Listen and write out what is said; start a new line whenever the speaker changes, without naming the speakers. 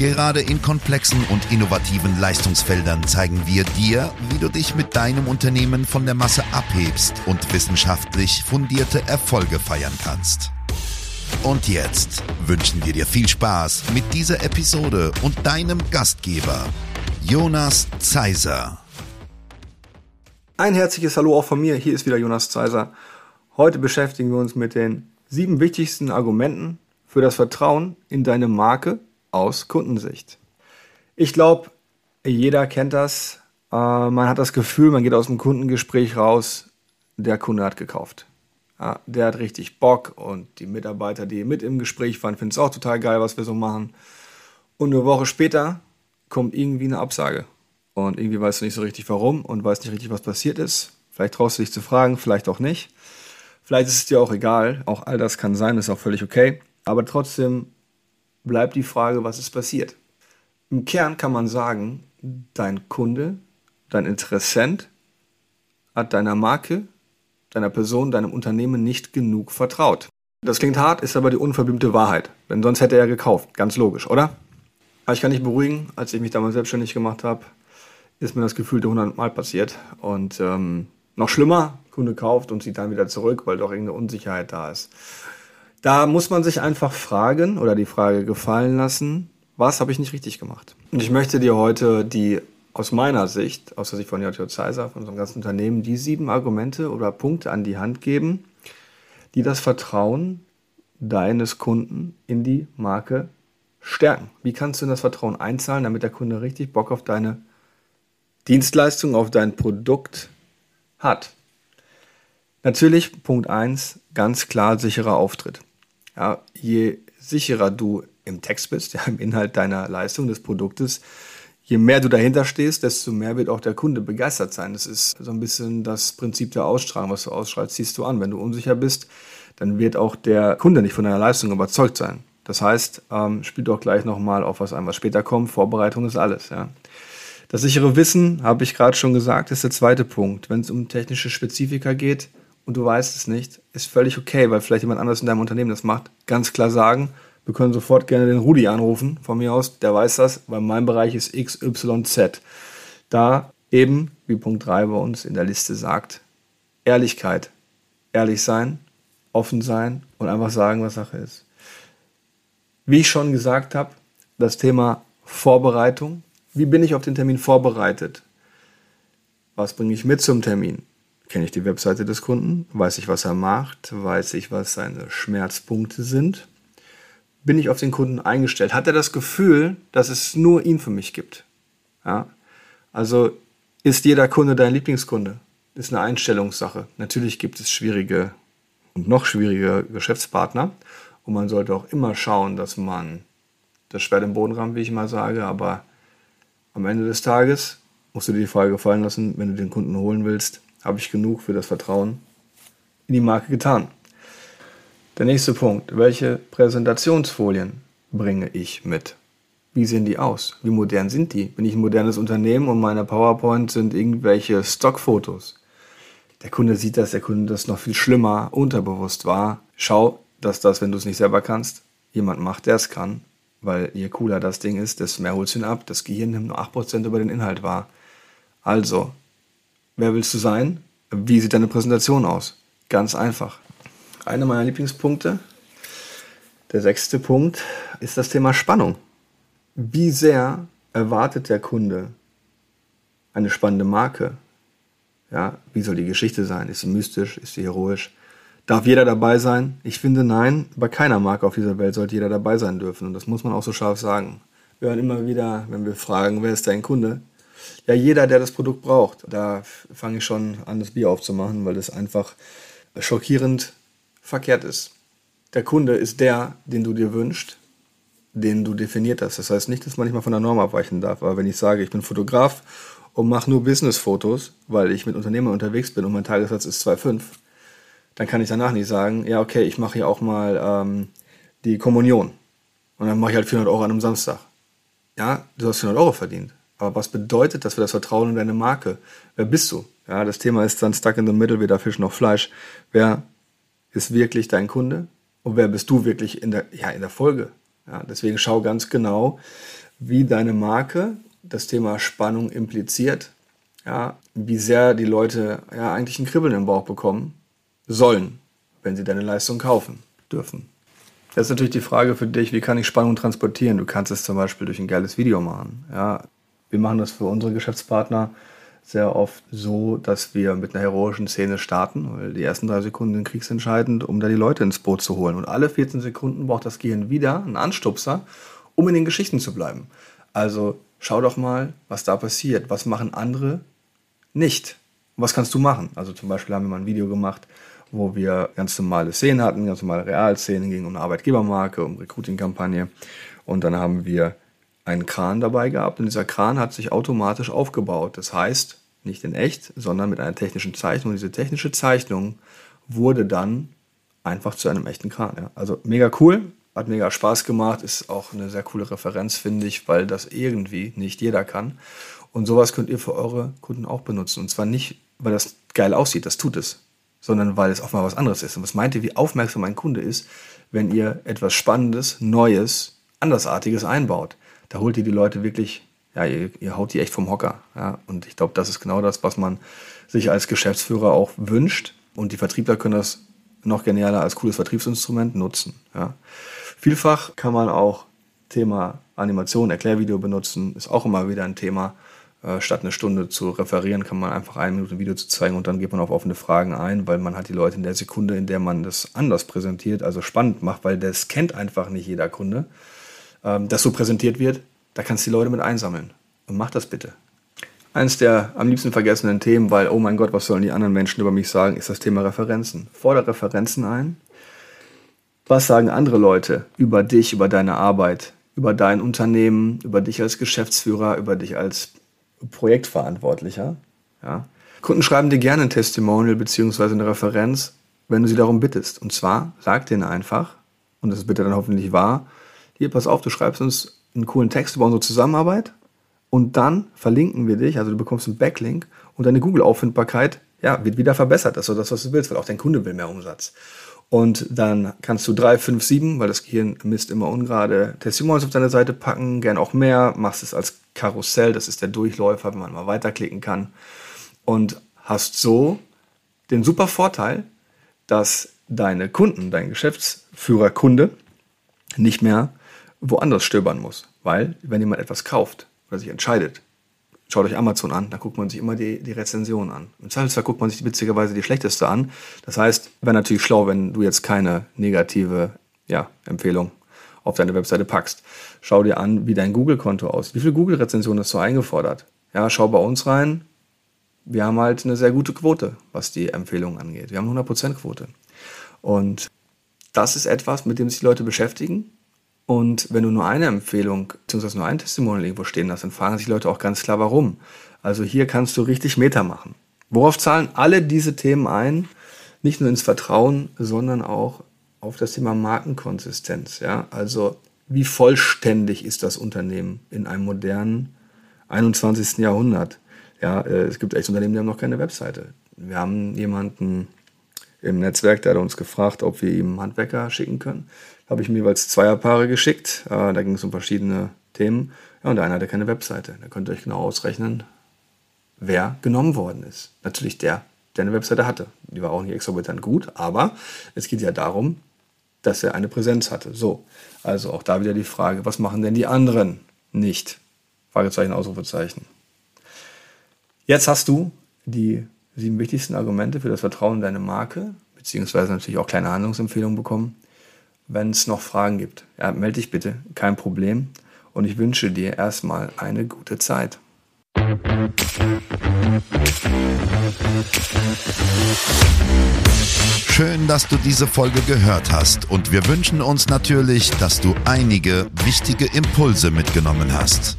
Gerade in komplexen und innovativen Leistungsfeldern zeigen wir dir, wie du dich mit deinem Unternehmen von der Masse abhebst und wissenschaftlich fundierte Erfolge feiern kannst. Und jetzt wünschen wir dir viel Spaß mit dieser Episode und deinem Gastgeber, Jonas Zeiser.
Ein herzliches Hallo auch von mir, hier ist wieder Jonas Zeiser. Heute beschäftigen wir uns mit den sieben wichtigsten Argumenten für das Vertrauen in deine Marke aus Kundensicht. Ich glaube, jeder kennt das. Äh, man hat das Gefühl, man geht aus dem Kundengespräch raus, der Kunde hat gekauft. Ja, der hat richtig Bock und die Mitarbeiter, die mit im Gespräch waren, finden es auch total geil, was wir so machen. Und eine Woche später kommt irgendwie eine Absage. Und irgendwie weißt du nicht so richtig warum und weißt nicht richtig, was passiert ist. Vielleicht traust du dich zu fragen, vielleicht auch nicht. Vielleicht ist es dir auch egal. Auch all das kann sein, ist auch völlig okay. Aber trotzdem bleibt die Frage, was ist passiert. Im Kern kann man sagen, dein Kunde, dein Interessent hat deiner Marke, deiner Person, deinem Unternehmen nicht genug vertraut. Das klingt hart, ist aber die unverblümte Wahrheit. Denn sonst hätte er gekauft. Ganz logisch, oder? Aber ich kann dich beruhigen, als ich mich damals selbstständig gemacht habe, ist mir das Gefühl 100 Mal passiert. Und ähm, noch schlimmer, Kunde kauft und zieht dann wieder zurück, weil doch irgendeine Unsicherheit da ist. Da muss man sich einfach fragen oder die Frage gefallen lassen, was habe ich nicht richtig gemacht? Und ich möchte dir heute die aus meiner Sicht, aus der Sicht von JJ Zeiser, von unserem ganzen Unternehmen, die sieben Argumente oder Punkte an die Hand geben, die das Vertrauen deines Kunden in die Marke stärken. Wie kannst du in das Vertrauen einzahlen, damit der Kunde richtig Bock auf deine Dienstleistung, auf dein Produkt hat? Natürlich, Punkt 1, ganz klar sicherer Auftritt. Ja, je sicherer du im Text bist, ja, im Inhalt deiner Leistung, des Produktes, je mehr du dahinter stehst, desto mehr wird auch der Kunde begeistert sein. Das ist so ein bisschen das Prinzip der Ausstrahlung. Was du ausstrahlst, ziehst du an. Wenn du unsicher bist, dann wird auch der Kunde nicht von deiner Leistung überzeugt sein. Das heißt, ähm, spielt doch gleich nochmal auf was ein, was später kommt. Vorbereitung ist alles. Ja. Das sichere Wissen, habe ich gerade schon gesagt, ist der zweite Punkt. Wenn es um technische Spezifika geht, und du weißt es nicht, ist völlig okay, weil vielleicht jemand anderes in deinem Unternehmen das macht. Ganz klar sagen, wir können sofort gerne den Rudi anrufen, von mir aus, der weiß das, weil mein Bereich ist XYZ. Da eben, wie Punkt 3 bei uns in der Liste sagt, Ehrlichkeit. Ehrlich sein, offen sein und einfach sagen, was Sache ist. Wie ich schon gesagt habe, das Thema Vorbereitung. Wie bin ich auf den Termin vorbereitet? Was bringe ich mit zum Termin? Kenne ich die Webseite des Kunden? Weiß ich, was er macht? Weiß ich, was seine Schmerzpunkte sind? Bin ich auf den Kunden eingestellt? Hat er das Gefühl, dass es nur ihn für mich gibt? Ja? Also ist jeder Kunde dein Lieblingskunde? Ist eine Einstellungssache. Natürlich gibt es schwierige und noch schwierige Geschäftspartner. Und man sollte auch immer schauen, dass man das Schwert im Boden rammt, wie ich mal sage. Aber am Ende des Tages musst du dir die Frage gefallen lassen, wenn du den Kunden holen willst, habe ich genug für das Vertrauen in die Marke getan. Der nächste Punkt. Welche Präsentationsfolien bringe ich mit? Wie sehen die aus? Wie modern sind die? Bin ich ein modernes Unternehmen und meine PowerPoint sind irgendwelche Stockfotos? Der Kunde sieht das, der Kunde das noch viel schlimmer, unterbewusst war. Schau, dass das, wenn du es nicht selber kannst, jemand macht, der es kann. Weil je cooler das Ding ist, desto mehr holst du ihn ab. Das Gehirn nimmt nur 8% über den Inhalt wahr. Also, Wer willst du sein? Wie sieht deine Präsentation aus? Ganz einfach. Einer meiner Lieblingspunkte, der sechste Punkt, ist das Thema Spannung. Wie sehr erwartet der Kunde eine spannende Marke? Ja, wie soll die Geschichte sein? Ist sie mystisch? Ist sie heroisch? Darf jeder dabei sein? Ich finde nein, bei keiner Marke auf dieser Welt sollte jeder dabei sein dürfen. Und das muss man auch so scharf sagen. Wir hören immer wieder, wenn wir fragen, wer ist dein Kunde, ja, jeder, der das Produkt braucht. Da fange ich schon an, das Bier aufzumachen, weil das einfach schockierend verkehrt ist. Der Kunde ist der, den du dir wünschst, den du definiert hast. Das heißt nicht, dass man nicht mal von der Norm abweichen darf. Aber wenn ich sage, ich bin Fotograf und mache nur Business-Fotos, weil ich mit Unternehmern unterwegs bin und mein Tagessatz ist 2,5, dann kann ich danach nicht sagen, ja, okay, ich mache hier auch mal ähm, die Kommunion. Und dann mache ich halt 400 Euro an einem Samstag. Ja, du hast 400 Euro verdient. Aber was bedeutet das für das Vertrauen in deine Marke? Wer bist du? Ja, das Thema ist dann stuck in the middle, weder Fisch noch Fleisch. Wer ist wirklich dein Kunde? Und wer bist du wirklich in der, ja, in der Folge? Ja, deswegen schau ganz genau, wie deine Marke das Thema Spannung impliziert. Ja, wie sehr die Leute ja eigentlich ein Kribbeln im Bauch bekommen sollen, wenn sie deine Leistung kaufen dürfen. Das ist natürlich die Frage für dich, wie kann ich Spannung transportieren? Du kannst es zum Beispiel durch ein geiles Video machen. Ja, wir machen das für unsere Geschäftspartner sehr oft so, dass wir mit einer heroischen Szene starten, weil die ersten drei Sekunden sind kriegsentscheidend, um da die Leute ins Boot zu holen. Und alle 14 Sekunden braucht das Gehirn wieder einen Anstupser, um in den Geschichten zu bleiben. Also schau doch mal, was da passiert. Was machen andere nicht? Und was kannst du machen? Also zum Beispiel haben wir mal ein Video gemacht, wo wir ganz normale Szenen hatten, ganz normale Realszenen, ging um eine Arbeitgebermarke, um Recruiting-Kampagne. Und dann haben wir einen Kran dabei gehabt und dieser Kran hat sich automatisch aufgebaut. Das heißt, nicht in echt, sondern mit einer technischen Zeichnung. Und diese technische Zeichnung wurde dann einfach zu einem echten Kran. Ja. Also mega cool, hat mega Spaß gemacht, ist auch eine sehr coole Referenz, finde ich, weil das irgendwie nicht jeder kann. Und sowas könnt ihr für eure Kunden auch benutzen. Und zwar nicht, weil das geil aussieht, das tut es, sondern weil es auch mal was anderes ist. Und was meint ihr, wie aufmerksam ein Kunde ist, wenn ihr etwas Spannendes, Neues, Andersartiges einbaut? Da holt ihr die Leute wirklich, ja, ihr, ihr haut die echt vom Hocker. Ja? Und ich glaube, das ist genau das, was man sich als Geschäftsführer auch wünscht. Und die Vertriebler können das noch genialer als cooles Vertriebsinstrument nutzen. Ja? Vielfach kann man auch Thema Animation, Erklärvideo benutzen, ist auch immer wieder ein Thema. Äh, statt eine Stunde zu referieren, kann man einfach eine Minute Video zu zeigen und dann geht man auf offene Fragen ein, weil man hat die Leute in der Sekunde, in der man das anders präsentiert, also spannend macht, weil das kennt einfach nicht jeder Kunde, ähm, das so präsentiert wird, da kannst du die Leute mit einsammeln. Und mach das bitte. Eins der am liebsten vergessenen Themen, weil, oh mein Gott, was sollen die anderen Menschen über mich sagen, ist das Thema Referenzen. Fordere Referenzen ein. Was sagen andere Leute über dich, über deine Arbeit, über dein Unternehmen, über dich als Geschäftsführer, über dich als Projektverantwortlicher. Ja. Kunden schreiben dir gerne ein Testimonial bzw. eine Referenz, wenn du sie darum bittest. Und zwar sag denen einfach, und das ist bitte dann hoffentlich wahr, hier, pass auf, du schreibst uns einen coolen Text über unsere Zusammenarbeit und dann verlinken wir dich, also du bekommst einen Backlink und deine Google-Auffindbarkeit ja, wird wieder verbessert. Das ist so das, was du willst, weil auch dein Kunde will mehr Umsatz. Und dann kannst du 3, 5, 7, weil das Gehirn misst immer ungerade Testimonials auf deine Seite packen, gern auch mehr, machst es als Karussell, das ist der Durchläufer, wenn man mal weiterklicken kann. Und hast so den super Vorteil, dass deine Kunden, dein Geschäftsführer, Kunde nicht mehr woanders stöbern muss. Weil, wenn jemand etwas kauft oder sich entscheidet, Schaut euch Amazon an, da guckt man sich immer die, die Rezension an. Im Zweifelsfall guckt man sich witzigerweise die schlechteste an. Das heißt, wäre natürlich schlau, wenn du jetzt keine negative ja, Empfehlung auf deine Webseite packst. Schau dir an, wie dein Google-Konto aussieht. Wie viele Google-Rezensionen hast du eingefordert? Ja, schau bei uns rein. Wir haben halt eine sehr gute Quote, was die Empfehlungen angeht. Wir haben eine 100% Quote. Und das ist etwas, mit dem sich Leute beschäftigen und wenn du nur eine Empfehlung bzw. nur ein Testimonial irgendwo stehen hast, dann fragen sich Leute auch ganz klar, warum. Also hier kannst du richtig Meta machen. Worauf zahlen alle diese Themen ein? Nicht nur ins Vertrauen, sondern auch auf das Thema Markenkonsistenz. Ja? Also wie vollständig ist das Unternehmen in einem modernen 21. Jahrhundert? Ja, äh, es gibt echt Unternehmen, die haben noch keine Webseite. Wir haben jemanden im Netzwerk, der hat uns gefragt, ob wir ihm Handwerker schicken können habe ich mir jeweils Zweierpaare geschickt. Äh, da ging es um verschiedene Themen. Ja, und der eine hatte keine Webseite. Da könnt ihr euch genau ausrechnen, wer genommen worden ist. Natürlich der, der eine Webseite hatte. Die war auch nicht exorbitant gut, aber es geht ja darum, dass er eine Präsenz hatte. So, also auch da wieder die Frage, was machen denn die anderen nicht? Fragezeichen, Ausrufezeichen. Jetzt hast du die sieben wichtigsten Argumente für das Vertrauen in deine Marke, beziehungsweise natürlich auch kleine Handlungsempfehlungen bekommen wenn es noch Fragen gibt. Ja, melde dich bitte, kein Problem. Und ich wünsche dir erstmal eine gute Zeit.
Schön, dass du diese Folge gehört hast und wir wünschen uns natürlich, dass du einige wichtige Impulse mitgenommen hast.